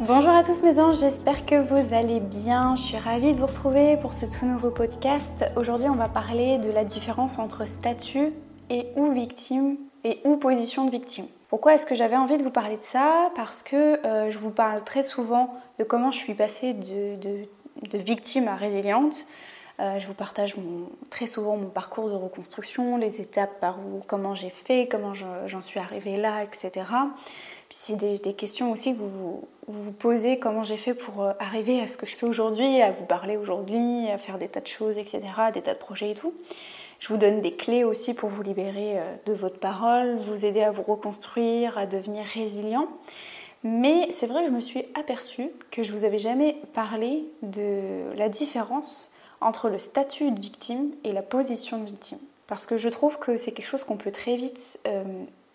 Bonjour à tous mes anges, j'espère que vous allez bien. Je suis ravie de vous retrouver pour ce tout nouveau podcast. Aujourd'hui, on va parler de la différence entre statut et ou victime et ou position de victime. Pourquoi est-ce que j'avais envie de vous parler de ça? Parce que euh, je vous parle très souvent de comment je suis passée de, victime à résiliente. Euh, je vous partage très souvent mon parcours de reconstruction, les étapes par où, comment j'ai fait, comment j'en suis arrivée là, etc. Puis c'est des, questions aussi que vous vous, posez, comment j'ai fait pour euh, arriver à ce que je fais aujourd'hui, à vous parler aujourd'hui, à faire des tas de choses, etc., des tas de projets et tout. Je vous donne des clés aussi pour vous libérer euh, de votre parole, vous aider à vous reconstruire, à devenir résilient. Mais c'est vrai que je me suis aperçue que je vous avais jamais parlé de la différence entre le statut de victime et la position de victime. Parce que je trouve que c'est quelque chose qu'on peut très vite euh,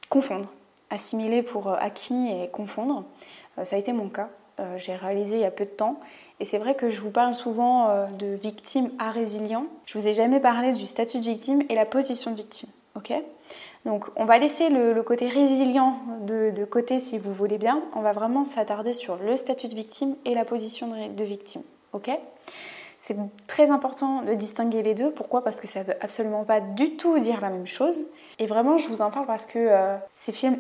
confondre assimiler pour euh, acquis et confondre. Euh, ça a été mon cas. J'ai réalisé il y a peu de temps. Et c'est vrai que je vous parle souvent de victime à résilient. Je vous ai jamais parlé du statut de victime et la position de victime. Ok? Donc on va laisser le, côté résilient de, de, côté si vous voulez bien. On va vraiment s'attarder sur le statut de victime et la position de, de victime. Ok? C'est très important de distinguer les deux. Pourquoi? Parce que ça ne veut absolument pas du tout dire la même chose. Et vraiment, je vous en parle parce que euh,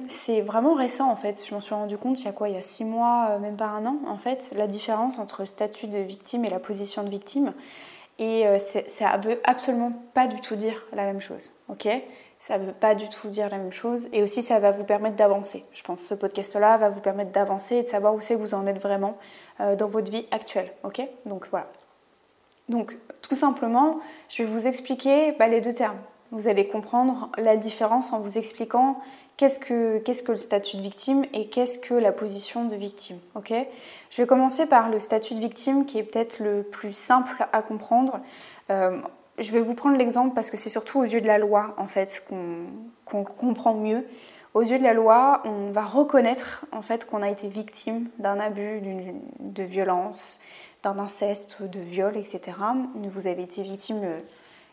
c'est vraiment récent en fait. Je m'en suis rendu compte il y a quoi? Il y a six mois, euh, même pas un an en fait, la différence entre le statut de victime et la position de victime. Et euh, ça ne veut absolument pas du tout dire la même chose. Ok? Ça ne veut pas du tout dire la même chose. Et aussi, ça va vous permettre d'avancer. Je pense que ce podcast-là va vous permettre d'avancer et de savoir où c'est que vous en êtes vraiment dans votre vie actuelle. Ok? Donc voilà. Donc tout simplement, je vais vous expliquer bah, les deux termes. Vous allez comprendre la différence en vous expliquant qu'est-ce que, le statut de victime et qu'est-ce que la position de victime. Je vais commencer par le statut de victime qui est peut-être le plus simple à comprendre. Euh, je vais vous prendre l'exemple parce que c'est surtout aux yeux de la loi en fait qu'on comprend mieux. Aux yeux de la loi, on va reconnaître en fait qu'on a été victime d'un abus, de violence, d'un inceste, de viol, etc. Vous avez été victime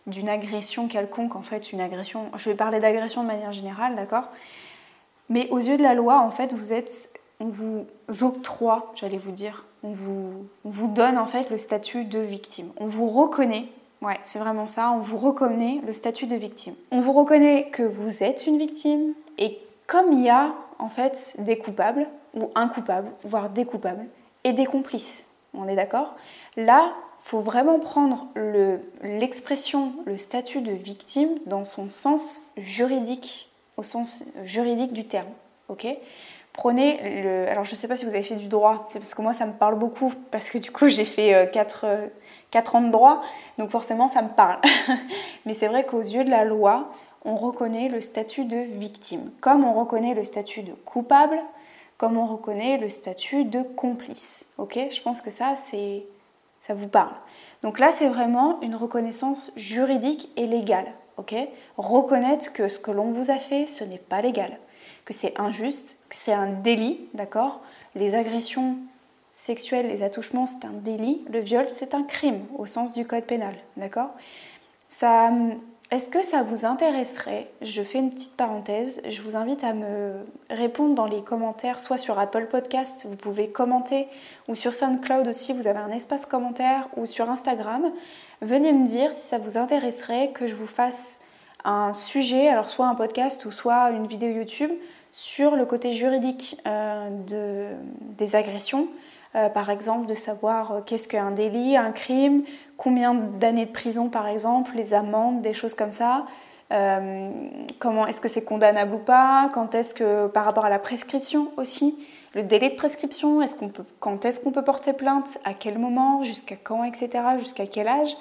d'une agression quelconque, en fait, une agression. Je vais parler d'agression de manière générale, d'accord? Mais aux yeux de la loi, en fait, vous êtes, on vous octroie, j'allais vous dire, on vous, vous donne en fait le statut de victime. On vous reconnaît, ouais, c'est vraiment ça, on vous reconnaît le statut de victime. On vous reconnaît que vous êtes une victime et comme il y a en fait des coupables ou un coupable, voire des coupables et des complices on est d'accord? Là, faut vraiment prendre l'expression, le, statut de victime dans son sens juridique, au sens juridique du terme. Ok? Prenez le. Alors, je ne sais pas si vous avez fait du droit, c'est parce que moi, ça me parle beaucoup, parce que du coup, j'ai fait 4, euh, 4 euh, ans de droit, donc forcément, ça me parle. Mais c'est vrai qu'aux yeux de la loi, on reconnaît le statut de victime, comme on reconnaît le statut de coupable, comme on reconnaît le statut de complice. Ok Je pense que ça, c'est, ça vous parle. Donc là, c'est vraiment une reconnaissance juridique et légale. Ok Reconnaître que ce que l'on vous a fait, ce n'est pas légal, que c'est injuste, que c'est un délit, d'accord? Les agressions sexuelles, les attouchements, c'est un délit. Le viol, c'est un crime au sens du code pénal, d'accord? Ça est-ce que ça vous intéresserait Je fais une petite parenthèse. Je vous invite à me répondre dans les commentaires, soit sur Apple Podcast, vous pouvez commenter, ou sur SoundCloud aussi, vous avez un espace commentaire, ou sur Instagram. Venez me dire si ça vous intéresserait que je vous fasse un sujet, alors soit un podcast ou soit une vidéo YouTube, sur le côté juridique euh, de, des agressions. Euh, par exemple, de savoir euh, qu'est-ce qu'un délit, un crime, combien d'années de prison par exemple, les amendes, des choses comme ça. Euh, comment est-ce que c'est condamnable ou pas Quand est-ce que par rapport à la prescription aussi, le délai de prescription, est-ce qu'on peut, quand est-ce qu'on peut porter plainte, à quel moment, jusqu'à quand, etc., jusqu'à quel âge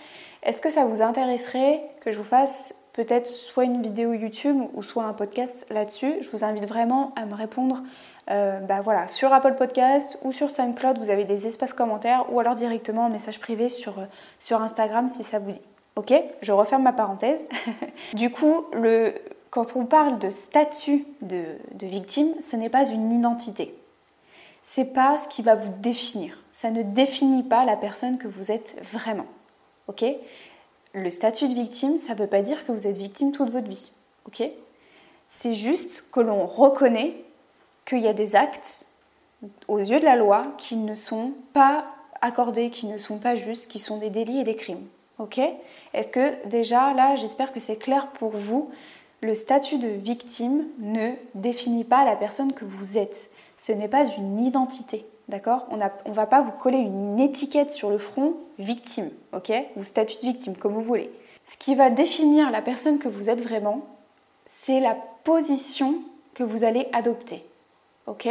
Est-ce que ça vous intéresserait que je vous fasse peut-être soit une vidéo YouTube ou soit un podcast là-dessus. Je vous invite vraiment à me répondre euh, bah voilà, sur Apple Podcast ou sur SoundCloud, vous avez des espaces commentaires ou alors directement en message privé sur, euh, sur Instagram si ça vous dit. Ok? Je referme ma parenthèse. du coup, quand on parle de statut de, de victime, ce n'est pas une identité. C'est pas ce qui va vous définir. Ça ne définit pas la personne que vous êtes vraiment. Ok? Le statut de victime, ça ne veut pas dire que vous êtes victime toute votre vie. C'est juste que l'on reconnaît qu'il y a des actes aux yeux de la loi qui ne sont pas accordés, qui ne sont pas justes, qui sont des délits et des crimes. Est-ce que déjà là, j'espère que c'est clair pour vous, le statut de victime ne définit pas la personne que vous êtes. Ce n'est pas une identité, d'accord On ne va pas vous coller une étiquette sur le front victime, Ou statut de victime, comme vous voulez. Ce qui va définir la personne que vous êtes vraiment, c'est la position que vous allez adopter. Ok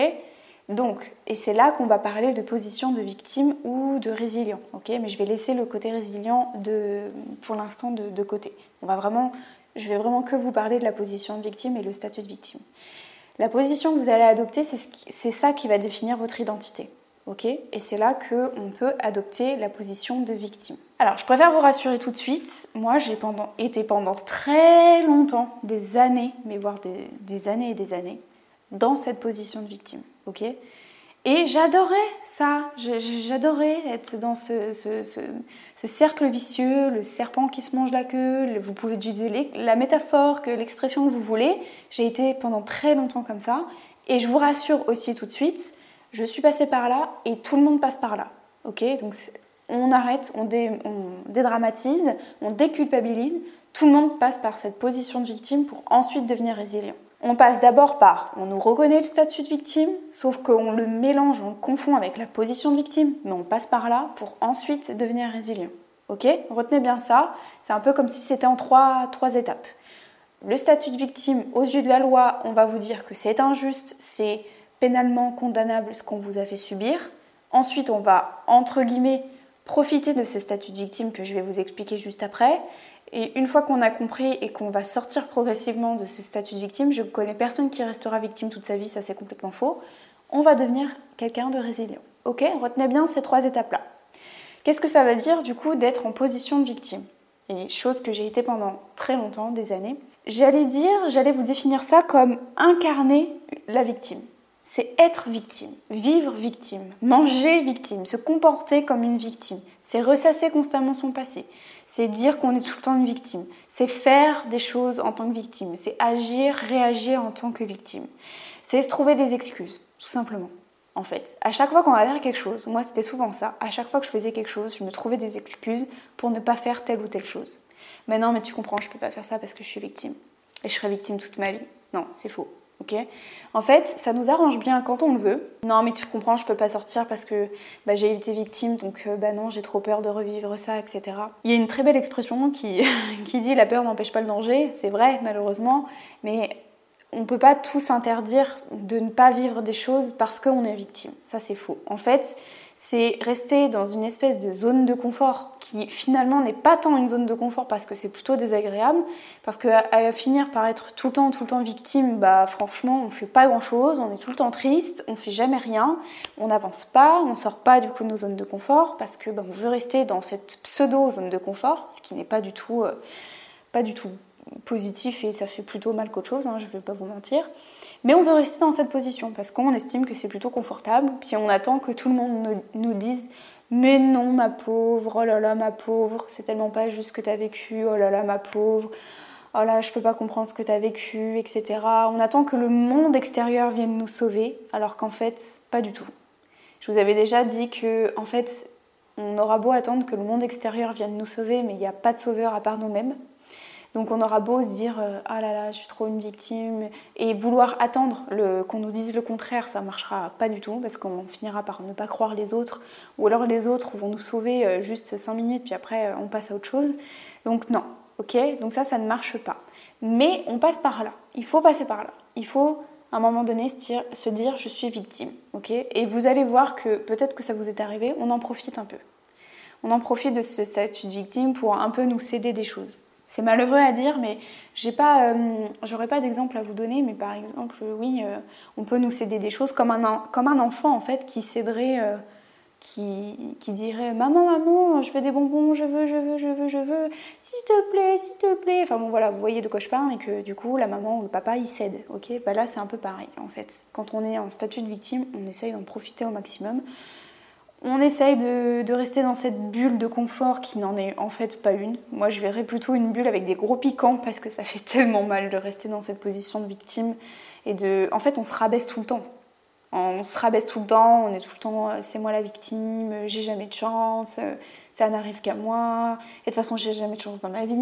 Donc, et c'est là qu'on va parler de position de victime ou de résilient. Ok Mais je vais laisser le côté résilient de, pour l'instant de, côté. On va vraiment, je vais vraiment que vous parler de la position de victime et le statut de victime. La position que vous allez adopter, c'est ça qui va définir votre identité. ok? Et c'est là qu'on peut adopter la position de victime. Alors, je préfère vous rassurer tout de suite. Moi, j'ai été pendant très longtemps, des années, mais voire des années et des années, dans cette position de victime. ok? Et j'adorais ça, j'adorais être dans ce, cercle vicieux, le serpent qui se mange la queue, vous pouvez utiliser la métaphore, que l'expression que vous voulez. J'ai été pendant très longtemps comme ça, et je vous rassure aussi tout de suite, je suis passée par là et tout le monde passe par là. Donc on arrête, on dédramatise, on déculpabilise, tout le monde passe par cette position de victime pour ensuite devenir résilient. On passe d'abord par, on nous reconnaît le statut de victime, sauf qu'on le mélange, on le confond avec la position de victime, mais on passe par là pour ensuite devenir résilient. Ok Retenez bien ça, c'est un peu comme si c'était en trois, étapes. Le statut de victime, aux yeux de la loi, on va vous dire que c'est injuste, c'est pénalement condamnable ce qu'on vous a fait subir. Ensuite, on va, entre guillemets, profiter de ce statut de victime que je vais vous expliquer juste après. Et une fois qu'on a compris et qu'on va sortir progressivement de ce statut de victime, je connais personne qui restera victime toute sa vie, ça c'est complètement faux, on va devenir quelqu'un de résilient. Ok Retenez bien ces trois étapes-là. Qu'est-ce que ça va dire du coup d'être en position de victime? Et chose que j'ai été pendant très longtemps, des années. J'allais dire, j'allais vous définir ça comme incarner la victime. C'est être victime, vivre victime, manger victime, se comporter comme une victime. C'est ressasser constamment son passé c'est dire qu'on est tout le temps une victime, c'est faire des choses en tant que victime, c'est agir, réagir en tant que victime, c'est se trouver des excuses, tout simplement. En fait, à chaque fois qu'on va faire quelque chose, moi c'était souvent ça, à chaque fois que je faisais quelque chose, je me trouvais des excuses pour ne pas faire telle ou telle chose. Mais non, mais tu comprends, je peux pas faire ça parce que je suis victime. Et je serai victime toute ma vie. Non, c'est faux en fait, ça nous arrange bien quand on le veut. Non, mais tu comprends, je peux pas sortir parce que bah, j'ai été victime, donc euh, bah non, j'ai trop peur de revivre ça, etc. Il y a une très belle expression qui, dit la peur n'empêche pas le danger. C'est vrai, malheureusement, mais on peut pas tous interdire de ne pas vivre des choses parce qu'on est victime. Ça, c'est faux. En fait, c'est rester dans une espèce de zone de confort qui finalement n'est pas tant une zone de confort parce que c'est plutôt désagréable, parce que à, finir par être tout le temps, tout le temps victime, bah franchement, on fait pas grand chose, on est tout le temps triste, on fait jamais rien, on n'avance pas, on sort pas du coup de nos zones de confort parce que bah, on veut rester dans cette pseudo zone de confort, ce qui n'est pas du tout, euh, pas du tout positif et ça fait plutôt mal qu'autre chose, hein, je ne vais pas vous mentir. Mais on veut rester dans cette position parce qu'on estime que c'est plutôt confortable, puis on attend que tout le monde nous dise mais non ma pauvre, oh là là ma pauvre, c'est tellement pas juste ce que tu as vécu, oh là là ma pauvre, oh là je peux pas comprendre ce que tu as vécu, etc. On attend que le monde extérieur vienne nous sauver, alors qu'en fait, pas du tout. Je vous avais déjà dit que en fait, on aura beau attendre que le monde extérieur vienne nous sauver, mais il n'y a pas de sauveur à part nous-mêmes. Donc on aura beau se dire euh, ah là là, je suis trop une victime et vouloir attendre qu'on nous dise le contraire, ça marchera pas du tout parce qu'on finira par ne pas croire les autres ou alors les autres vont nous sauver euh, juste 5 minutes puis après euh, on passe à autre chose. Donc non, ok Donc ça, ça ne marche pas. Mais on passe par là. Il faut passer par là. Il faut à un moment donné se dire, je suis victime, ok Et vous allez voir que peut-être que ça vous est arrivé, on en profite un peu. On en profite de ce statut victime pour un peu nous céder des choses. C'est malheureux à dire, mais j'ai pas, euh, j'aurais pas d'exemple à vous donner, mais par exemple, oui, euh, on peut nous céder des choses comme un, comme un enfant en fait qui céderait, euh, qui, qui, dirait maman, maman, je veux des bonbons, je veux, je veux, je veux, je veux, s'il te plaît, s'il te plaît. Enfin bon, voilà, vous voyez de quoi je parle et que du coup, la maman ou le papa, il cède, ok? Bah là, c'est un peu pareil en fait. Quand on est en statut de victime, on essaye d'en profiter au maximum on essaye de, rester dans cette bulle de confort qui n'en est en fait pas une. Moi, je verrais plutôt une bulle avec des gros piquants parce que ça fait tellement mal de rester dans cette position de victime et de. En fait, on se rabaisse tout le temps. On se rabaisse tout le temps, on est tout le temps, euh, c'est moi la victime, euh, j'ai jamais de chance, euh, ça n'arrive qu'à moi, et de toute façon j'ai jamais de chance dans ma vie,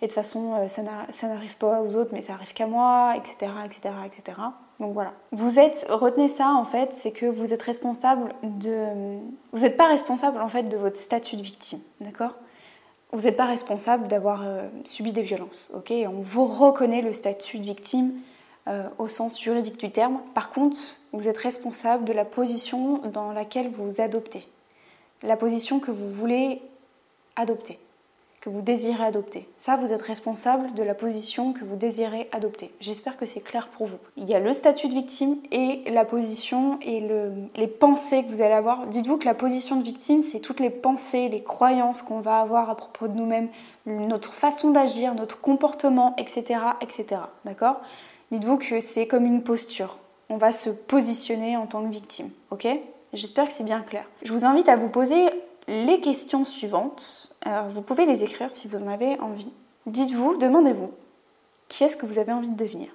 et de toute façon ça n'arrive pas aux autres mais ça arrive qu'à moi, etc., etc., etc. Donc voilà. Vous êtes, retenez ça en fait, c'est que vous êtes responsable de. Vous n'êtes pas responsable en fait de votre statut de victime, d'accord? Vous n'êtes pas responsable d'avoir euh, subi des violences, ok? On vous reconnaît le statut de victime euh, au sens juridique du terme. Par contre, vous êtes responsable de la position dans laquelle vous adoptez, la position que vous voulez adopter que vous désirez adopter. Ça, vous êtes responsable de la position que vous désirez adopter. J'espère que c'est clair pour vous. Il y a le statut de victime et la position et les pensées que vous allez avoir. Dites-vous que la position de victime, c'est toutes les pensées, les croyances qu'on va avoir à propos de nous-mêmes, notre façon d'agir, notre comportement, etc. etc. D'accord? Dites-vous que c'est comme une posture. On va se positionner en tant que victime. Ok? J'espère que c'est bien clair. Je vous invite à vous poser les questions suivantes. Vous pouvez les écrire si vous en avez envie. Dites-vous, demandez-vous, qui est-ce que vous avez envie de devenir?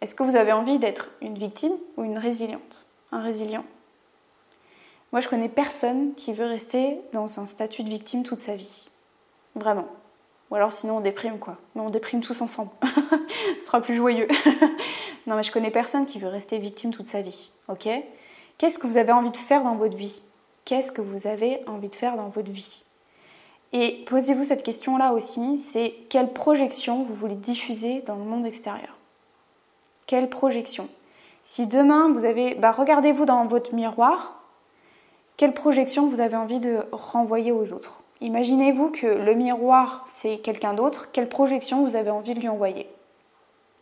Est-ce que vous avez envie d'être une victime ou une résiliente? Un résilient? Moi, je connais personne qui veut rester dans un statut de victime toute sa vie. Vraiment. Ou alors sinon on déprime quoi. Mais on déprime tous ensemble. Ce sera plus joyeux. non mais je connais personne qui veut rester victime toute sa vie. Ok? Qu'est-ce que vous avez envie de faire dans votre vie? Qu'est-ce que vous avez envie de faire dans votre vie. Et posez-vous cette question-là aussi, c'est quelle projection vous voulez diffuser dans le monde extérieur? Quelle projection? Si demain vous avez, bah, regardez-vous dans votre miroir, quelle projection vous avez envie de renvoyer aux autres? Imaginez-vous que le miroir c'est quelqu'un d'autre, quelle projection vous avez envie de lui envoyer?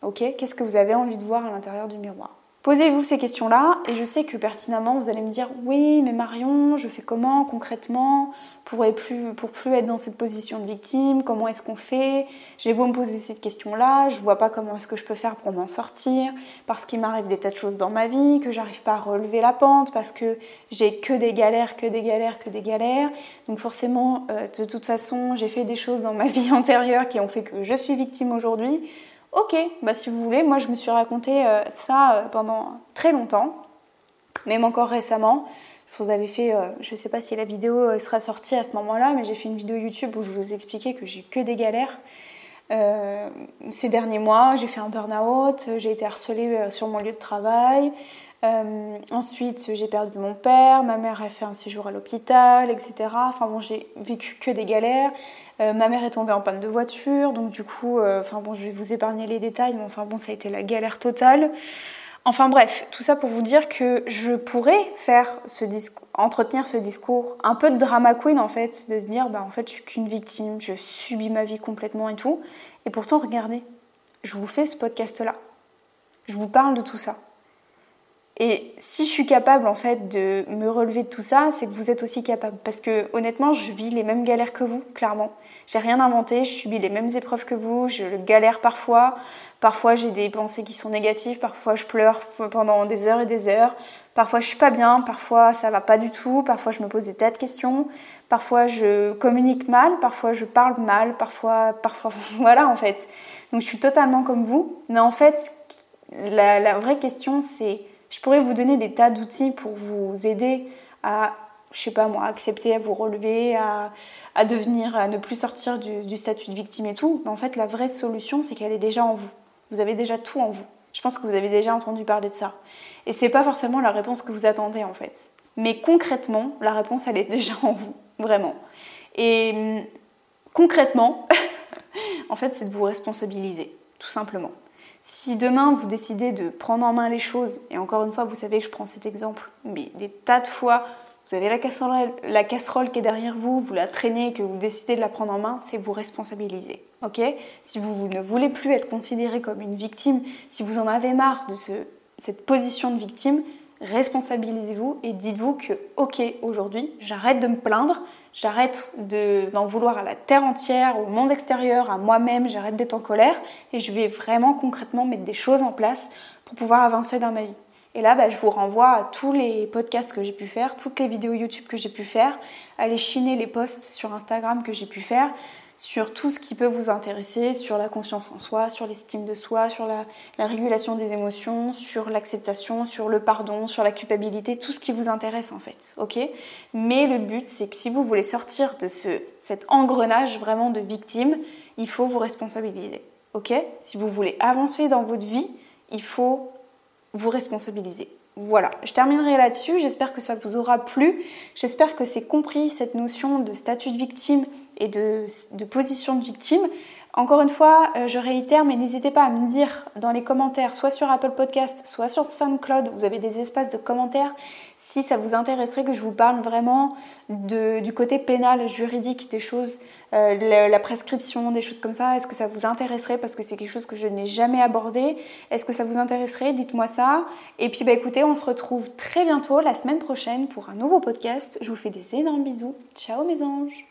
Ok? Qu'est-ce que vous avez envie de voir à l'intérieur du miroir? Posez-vous ces questions-là et je sais que pertinemment vous allez me dire oui mais Marion je fais comment concrètement pour plus, plus être dans cette position de victime, comment est-ce qu'on fait? J'ai beau me poser cette question-là, je vois pas comment est-ce que je peux faire pour m'en sortir, parce qu'il m'arrive des tas de choses dans ma vie, que j'arrive pas à relever la pente, parce que j'ai que des galères, que des galères, que des galères. Donc forcément, euh, de toute façon, j'ai fait des choses dans ma vie antérieure qui ont fait que je suis victime aujourd'hui. Ok, bah si vous voulez, moi je me suis raconté euh, ça euh, pendant très longtemps, même encore récemment. Je vous avais fait, euh, je ne sais pas si la vidéo sera sortie à ce moment-là, mais j'ai fait une vidéo YouTube où je vous expliquais que j'ai que des galères. ces derniers mois, j'ai fait un burn-out, j'ai été harcelée sur mon lieu de travail, euh, ensuite, j'ai perdu mon père, ma mère a fait un séjour à l'hôpital, etc. Enfin bon, j'ai vécu que des galères. Euh, ma mère est tombée en panne de voiture, donc du coup, euh, enfin bon, je vais vous épargner les détails, mais enfin bon, ça a été la galère totale. Enfin bref, tout ça pour vous dire que je pourrais faire ce discours, entretenir ce discours un peu de drama queen en fait, de se dire bah en fait je suis qu'une victime, je subis ma vie complètement et tout. Et pourtant regardez, je vous fais ce podcast là. Je vous parle de tout ça. Et si je suis capable en fait de me relever de tout ça, c'est que vous êtes aussi capable. Parce que honnêtement, je vis les mêmes galères que vous, clairement. J'ai rien inventé, je subis les mêmes épreuves que vous, je galère parfois. Parfois j'ai des pensées qui sont négatives, parfois je pleure pendant des heures et des heures. Parfois je suis pas bien, parfois ça va pas du tout, parfois je me pose des tas de questions, parfois je communique mal, parfois je parle mal, parfois, parfois, voilà en fait. Donc je suis totalement comme vous, mais en fait la, la vraie question c'est je pourrais vous donner des tas d'outils pour vous aider à, je sais pas moi, accepter, à vous relever, à, devenir, à ne plus sortir du, statut de victime et tout. Mais en fait, la vraie solution, c'est qu'elle est déjà en vous. Vous avez déjà tout en vous. Je pense que vous avez déjà entendu parler de ça. Et c'est pas forcément la réponse que vous attendez en fait. Mais concrètement, la réponse, elle est déjà en vous, vraiment. Et hum, concrètement, en fait, c'est de vous responsabiliser, tout simplement. Si demain vous décidez de prendre en main les choses, et encore une fois, vous savez que je prends cet exemple, mais des tas de fois vous avez la casserole, la casserole qui est derrière vous, vous la traînez, que vous décidez de la prendre en main, c'est vous responsabiliser. Ok? Si vous, ne voulez plus être considéré comme une victime, si vous en avez marre de cette position de victime, responsabilisez-vous et dites-vous que, ok, aujourd'hui, j'arrête de me plaindre, j'arrête d'en vouloir à la terre entière, au monde extérieur, à moi-même, j'arrête d'être en colère et je vais vraiment concrètement mettre des choses en place pour pouvoir avancer dans ma vie. Et là, bah, je vous renvoie à tous les podcasts que j'ai pu faire, toutes les vidéos YouTube que j'ai pu faire, aller chiner les posts sur Instagram que j'ai pu faire, sur tout ce qui peut vous intéresser, sur la confiance en soi, sur l'estime de soi, sur la, régulation des émotions, sur l'acceptation, sur le pardon, sur la culpabilité, tout ce qui vous intéresse en fait, Mais le but, c'est que si vous voulez sortir de ce, cet engrenage vraiment de victime, il faut vous responsabiliser, Si vous voulez avancer dans votre vie, il faut vous responsabiliser. Voilà, je terminerai là-dessus. J'espère que ça vous aura plu. J'espère que c'est compris cette notion de statut de victime et de, position de victime. Encore une fois, euh, je réitère, mais n'hésitez pas à me dire dans les commentaires, soit sur Apple Podcast, soit sur SoundCloud, vous avez des espaces de commentaires, si ça vous intéresserait que je vous parle vraiment du côté pénal, juridique des choses, euh, la, prescription, des choses comme ça. Est-ce que ça vous intéresserait parce que c'est quelque chose que je n'ai jamais abordé? Est-ce que ça vous intéresserait? Dites-moi ça. Et puis bah écoutez, on se retrouve très bientôt la semaine prochaine pour un nouveau podcast. Je vous fais des énormes bisous. Ciao mes anges